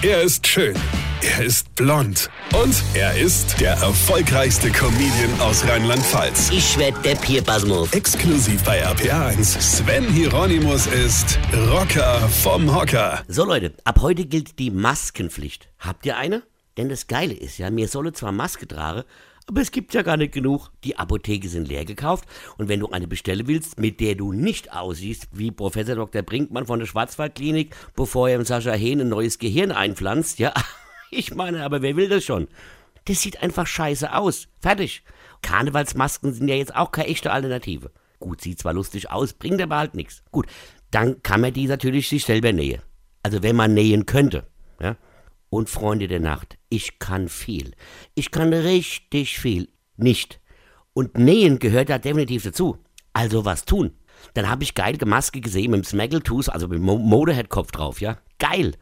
Er ist schön. Er ist blond. Und er ist der erfolgreichste Comedian aus Rheinland-Pfalz. Ich werd der Pierpasmus. Exklusiv bei RPA1. Sven Hieronymus ist Rocker vom Hocker. So Leute, ab heute gilt die Maskenpflicht. Habt ihr eine? Denn das Geile ist ja, mir solle zwar Maske tragen, aber es gibt ja gar nicht genug. Die Apotheke sind leer gekauft und wenn du eine bestellen willst, mit der du nicht aussiehst wie Professor Dr. Brinkmann von der Schwarzwaldklinik, bevor er im Sascha Hehn ein neues Gehirn einpflanzt, ja, ich meine, aber wer will das schon? Das sieht einfach scheiße aus. Fertig. Karnevalsmasken sind ja jetzt auch keine echte Alternative. Gut, sieht zwar lustig aus, bringt aber halt nichts. Gut, dann kann man die natürlich sich selber nähen. Also wenn man nähen könnte, ja. Und Freunde der Nacht, ich kann viel. Ich kann richtig viel. Nicht. Und Nähen gehört da definitiv dazu. Also was tun. Dann habe ich geile Maske gesehen mit dem Smaggletooth, also mit dem Mo Motorhead-Kopf drauf, ja. Geil.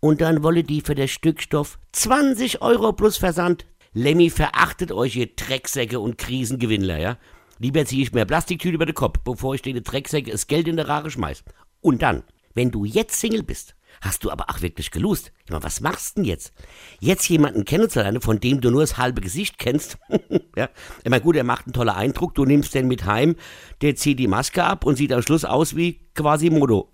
Und dann wolle die für das Stück Stoff 20 Euro plus Versand. Lemmy verachtet euch, ihr Drecksäcke und Krisengewinnler, ja. Lieber ziehe ich mir Plastiktüte über den Kopf, bevor ich den Drecksäcke das Geld in der Rare schmeiß. Und dann, wenn du jetzt Single bist, hast du aber auch wirklich gelust. Ich meine, was machst du denn jetzt? Jetzt jemanden kennenzulernen, von dem du nur das halbe Gesicht kennst. ja, ich meine, gut, er macht einen tollen Eindruck, du nimmst den mit heim, der zieht die Maske ab und sieht am Schluss aus wie Quasimodo.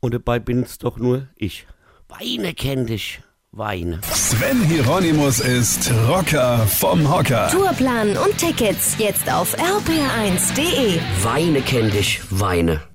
Und dabei bin's doch nur ich. Weine kenn dich. Weine. Sven Hieronymus ist Rocker vom Hocker. Tourplan und Tickets jetzt auf rpr1.de. Weine kenn dich. Weine.